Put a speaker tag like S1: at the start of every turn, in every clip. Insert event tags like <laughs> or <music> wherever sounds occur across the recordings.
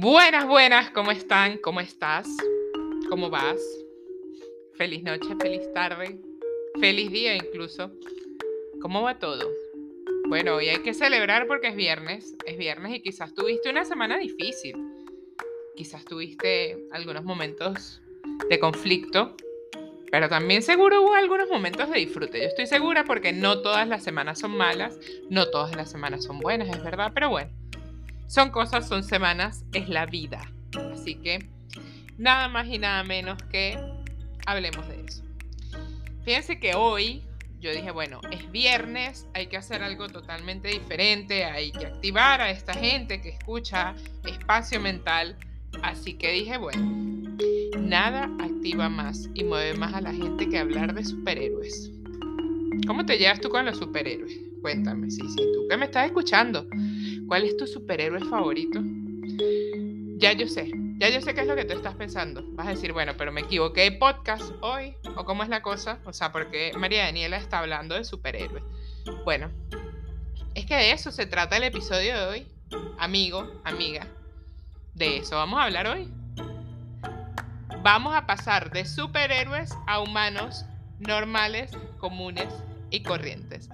S1: Buenas, buenas, ¿cómo están? ¿Cómo estás? ¿Cómo vas? Feliz noche, feliz tarde, feliz día incluso. ¿Cómo va todo? Bueno, hoy hay que celebrar porque es viernes, es viernes y quizás tuviste una semana difícil. Quizás tuviste algunos momentos de conflicto, pero también seguro hubo algunos momentos de disfrute. Yo estoy segura porque no todas las semanas son malas, no todas las semanas son buenas, es verdad, pero bueno. Son cosas, son semanas, es la vida. Así que nada más y nada menos que hablemos de eso. Fíjense que hoy yo dije, bueno, es viernes, hay que hacer algo totalmente diferente, hay que activar a esta gente que escucha espacio mental. Así que dije, bueno, nada activa más y mueve más a la gente que hablar de superhéroes. ¿Cómo te llevas tú con los superhéroes? Cuéntame, sí, sí, tú que me estás escuchando. ¿Cuál es tu superhéroe favorito? Ya yo sé, ya yo sé qué es lo que tú estás pensando. Vas a decir, bueno, pero me equivoqué de podcast hoy, o cómo es la cosa, o sea, porque María Daniela está hablando de superhéroes. Bueno, es que de eso se trata el episodio de hoy, amigo, amiga. De eso vamos a hablar hoy. Vamos a pasar de superhéroes a humanos normales, comunes y corrientes.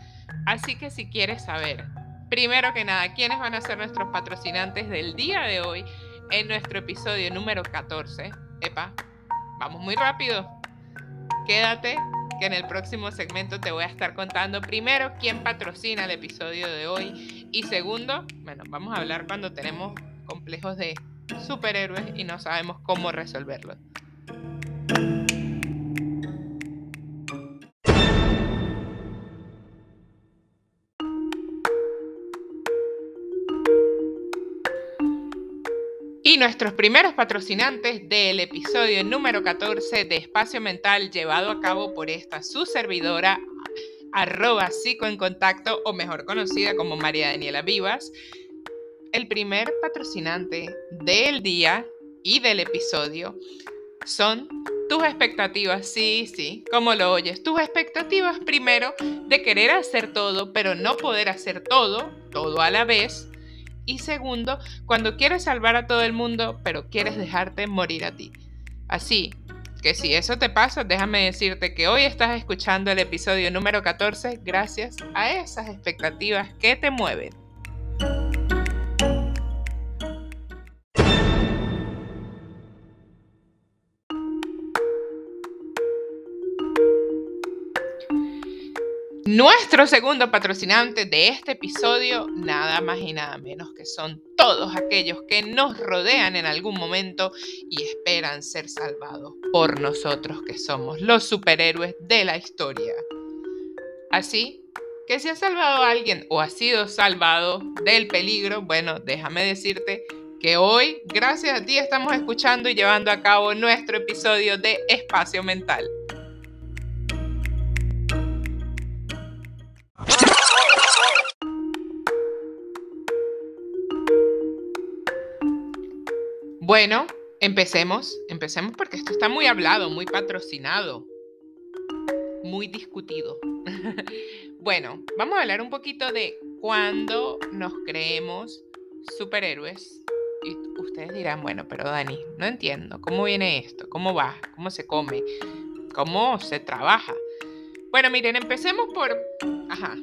S1: Así que si quieres saber Primero que nada, ¿quiénes van a ser nuestros patrocinantes del día de hoy en nuestro episodio número 14? Epa, vamos muy rápido. Quédate que en el próximo segmento te voy a estar contando primero quién patrocina el episodio de hoy y segundo, bueno, vamos a hablar cuando tenemos complejos de superhéroes y no sabemos cómo resolverlos. Y nuestros primeros patrocinantes del episodio número 14 de Espacio Mental llevado a cabo por esta su servidora arroba psico en contacto o mejor conocida como María Daniela Vivas. El primer patrocinante del día y del episodio son tus expectativas, sí, sí, como lo oyes, tus expectativas primero de querer hacer todo, pero no poder hacer todo, todo a la vez, y segundo, cuando quieres salvar a todo el mundo, pero quieres dejarte morir a ti. Así que si eso te pasa, déjame decirte que hoy estás escuchando el episodio número 14 gracias a esas expectativas que te mueven. Nuestro segundo patrocinante de este episodio, nada más y nada menos que son todos aquellos que nos rodean en algún momento y esperan ser salvados por nosotros que somos los superhéroes de la historia. Así que si has salvado a alguien o has sido salvado del peligro, bueno, déjame decirte que hoy, gracias a ti, estamos escuchando y llevando a cabo nuestro episodio de Espacio Mental. Bueno, empecemos, empecemos porque esto está muy hablado, muy patrocinado, muy discutido. <laughs> bueno, vamos a hablar un poquito de cuándo nos creemos superhéroes. Y ustedes dirán, bueno, pero Dani, no entiendo, ¿cómo viene esto? ¿Cómo va? ¿Cómo se come? ¿Cómo se trabaja? Bueno, miren, empecemos por... Ajá.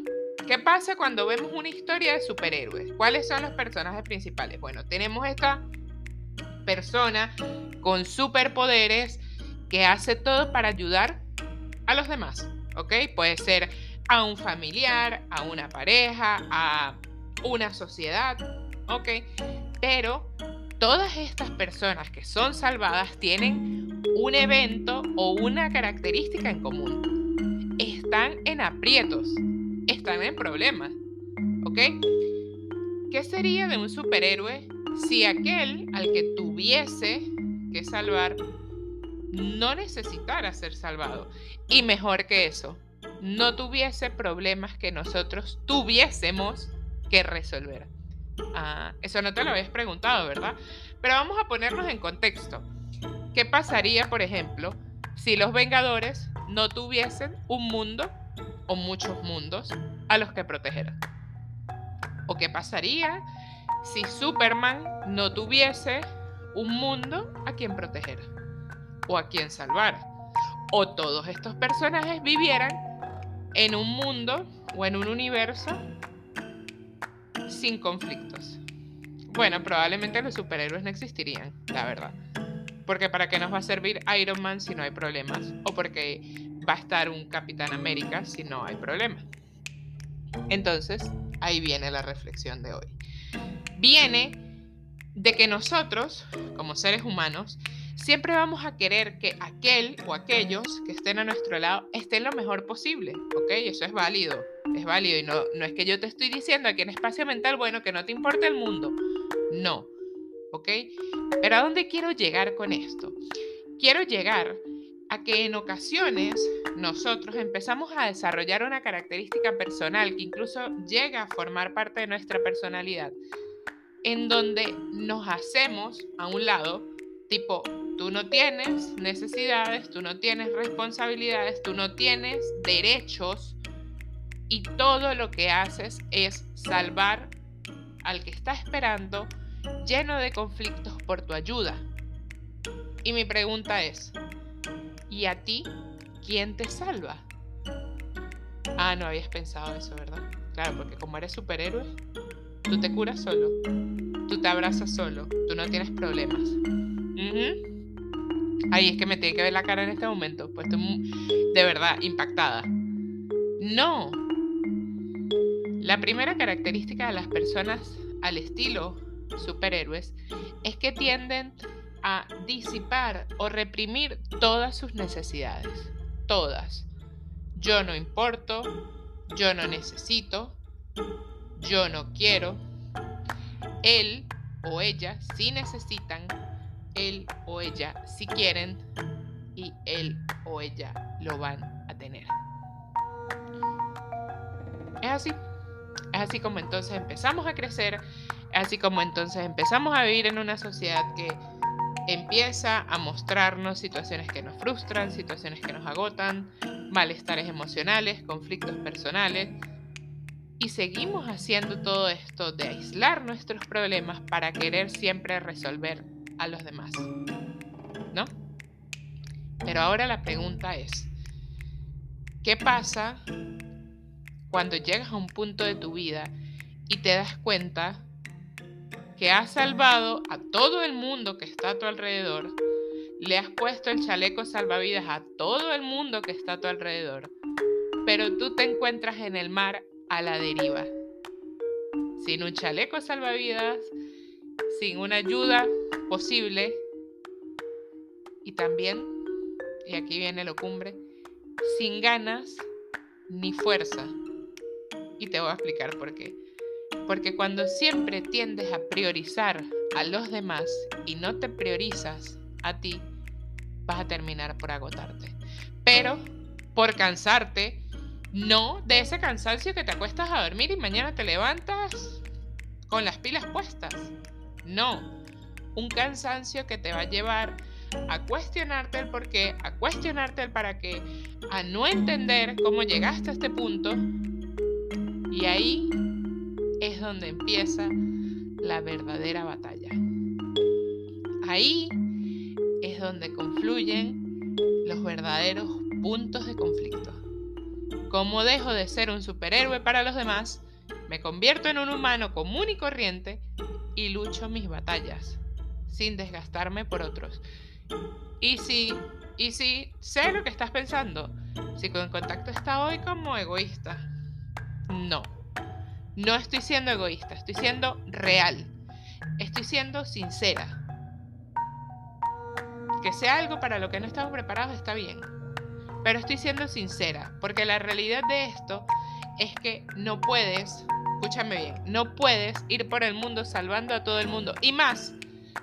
S1: ¿Qué pasa cuando vemos una historia de superhéroes? ¿Cuáles son los personajes principales? Bueno, tenemos esta persona con superpoderes que hace todo para ayudar a los demás, ¿ok? Puede ser a un familiar, a una pareja, a una sociedad, ¿ok? Pero todas estas personas que son salvadas tienen un evento o una característica en común. Están en aprietos, están en problemas, ¿ok? ¿Qué sería de un superhéroe si aquel al que tuviese que salvar no necesitara ser salvado. Y mejor que eso, no tuviese problemas que nosotros tuviésemos que resolver. Ah, eso no te lo habías preguntado, ¿verdad? Pero vamos a ponernos en contexto. ¿Qué pasaría, por ejemplo, si los Vengadores no tuviesen un mundo o muchos mundos a los que proteger? ¿O qué pasaría si Superman no tuviese un mundo a quien proteger o a quien salvar. O todos estos personajes vivieran en un mundo o en un universo sin conflictos. Bueno, probablemente los superhéroes no existirían, la verdad. Porque para qué nos va a servir Iron Man si no hay problemas? O porque va a estar un Capitán América si no hay problemas. Entonces, ahí viene la reflexión de hoy. Viene de que nosotros, como seres humanos, siempre vamos a querer que aquel o aquellos que estén a nuestro lado estén lo mejor posible, ¿ok? Eso es válido, es válido y no, no es que yo te estoy diciendo aquí en espacio mental, bueno, que no te importe el mundo, no, ¿ok? Pero ¿a dónde quiero llegar con esto? Quiero llegar a que en ocasiones nosotros empezamos a desarrollar una característica personal que incluso llega a formar parte de nuestra personalidad, en donde nos hacemos a un lado, tipo, tú no tienes necesidades, tú no tienes responsabilidades, tú no tienes derechos y todo lo que haces es salvar al que está esperando lleno de conflictos por tu ayuda. Y mi pregunta es, ¿y a ti quién te salva? Ah, no habías pensado eso, ¿verdad? Claro, porque como eres superhéroe, tú te curas solo, tú te abrazas solo, tú no tienes problemas. Ahí es que me tiene que ver la cara en este momento, pues estoy de verdad impactada. No. La primera característica de las personas al estilo superhéroes es que tienden a disipar o reprimir todas sus necesidades. Todas. Yo no importo, yo no necesito, yo no quiero. Él o ella sí necesitan, él o ella sí quieren y él o ella lo van a tener. Es así. Es así como entonces empezamos a crecer, es así como entonces empezamos a vivir en una sociedad que empieza a mostrarnos situaciones que nos frustran, situaciones que nos agotan, malestares emocionales, conflictos personales. Y seguimos haciendo todo esto de aislar nuestros problemas para querer siempre resolver a los demás. ¿No? Pero ahora la pregunta es, ¿qué pasa cuando llegas a un punto de tu vida y te das cuenta que has salvado a todo el mundo que está a tu alrededor, le has puesto el chaleco salvavidas a todo el mundo que está a tu alrededor, pero tú te encuentras en el mar a la deriva, sin un chaleco salvavidas, sin una ayuda posible. Y también, y aquí viene lo cumbre, sin ganas ni fuerza. Y te voy a explicar por qué. Porque cuando siempre tiendes a priorizar a los demás y no te priorizas a ti, vas a terminar por agotarte. Pero por cansarte, no de ese cansancio que te acuestas a dormir y mañana te levantas con las pilas puestas. No, un cansancio que te va a llevar a cuestionarte el por qué, a cuestionarte el para qué, a no entender cómo llegaste a este punto y ahí donde empieza la verdadera batalla. Ahí es donde confluyen los verdaderos puntos de conflicto. Como dejo de ser un superhéroe para los demás, me convierto en un humano común y corriente y lucho mis batallas, sin desgastarme por otros. Y si, y si sé lo que estás pensando, si con contacto está hoy como egoísta, no. No estoy siendo egoísta, estoy siendo real. Estoy siendo sincera. Que sea algo para lo que no estamos preparados está bien. Pero estoy siendo sincera, porque la realidad de esto es que no puedes, escúchame bien, no puedes ir por el mundo salvando a todo el mundo. Y más,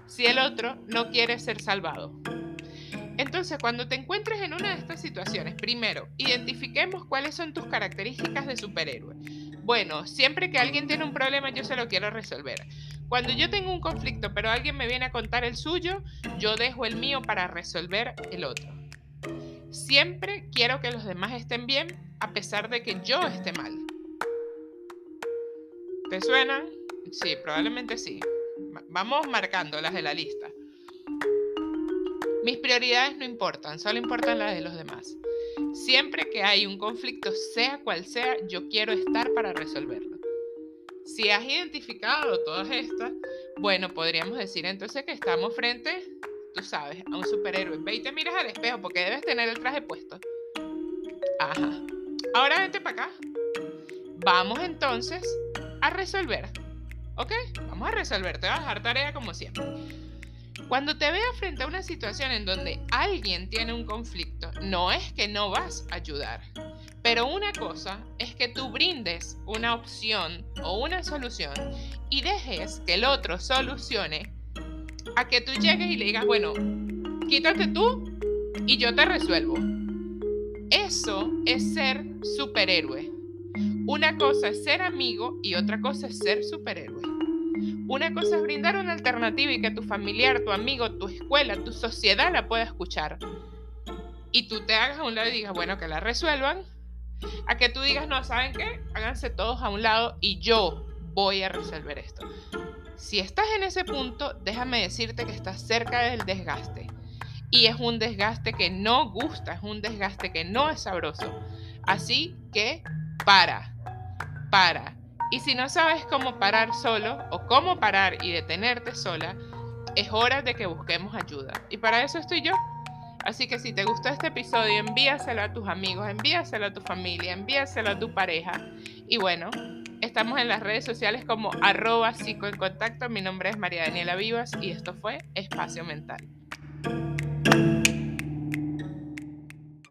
S1: si el otro no quiere ser salvado. Entonces, cuando te encuentres en una de estas situaciones, primero, identifiquemos cuáles son tus características de superhéroe. Bueno, siempre que alguien tiene un problema, yo se lo quiero resolver. Cuando yo tengo un conflicto, pero alguien me viene a contar el suyo, yo dejo el mío para resolver el otro. Siempre quiero que los demás estén bien, a pesar de que yo esté mal. ¿Te suenan? Sí, probablemente sí. Vamos marcando las de la lista. Mis prioridades no importan, solo importan las de los demás. Siempre que hay un conflicto, sea cual sea, yo quiero estar para resolverlo. Si has identificado todas estas, bueno, podríamos decir entonces que estamos frente, tú sabes, a un superhéroe. Ve y te miras al espejo porque debes tener el traje puesto. Ajá. Ahora vente para acá. Vamos entonces a resolver. ¿Ok? Vamos a resolver. Te voy a dejar tarea como siempre. Cuando te veas frente a una situación en donde alguien tiene un conflicto, no es que no vas a ayudar. Pero una cosa es que tú brindes una opción o una solución y dejes que el otro solucione a que tú llegues y le digas, bueno, quítate tú y yo te resuelvo. Eso es ser superhéroe. Una cosa es ser amigo y otra cosa es ser superhéroe. Una cosa es brindar una alternativa y que tu familiar, tu amigo, tu escuela, tu sociedad la pueda escuchar. Y tú te hagas a un lado y digas, bueno, que la resuelvan. A que tú digas, no, ¿saben qué? Háganse todos a un lado y yo voy a resolver esto. Si estás en ese punto, déjame decirte que estás cerca del desgaste. Y es un desgaste que no gusta, es un desgaste que no es sabroso. Así que para, para. Y si no sabes cómo parar solo o cómo parar y detenerte sola, es hora de que busquemos ayuda. Y para eso estoy yo. Así que si te gustó este episodio, envíaselo a tus amigos, envíaselo a tu familia, envíaselo a tu pareja. Y bueno, estamos en las redes sociales como arroba psico en contacto. Mi nombre es María Daniela Vivas y esto fue Espacio Mental.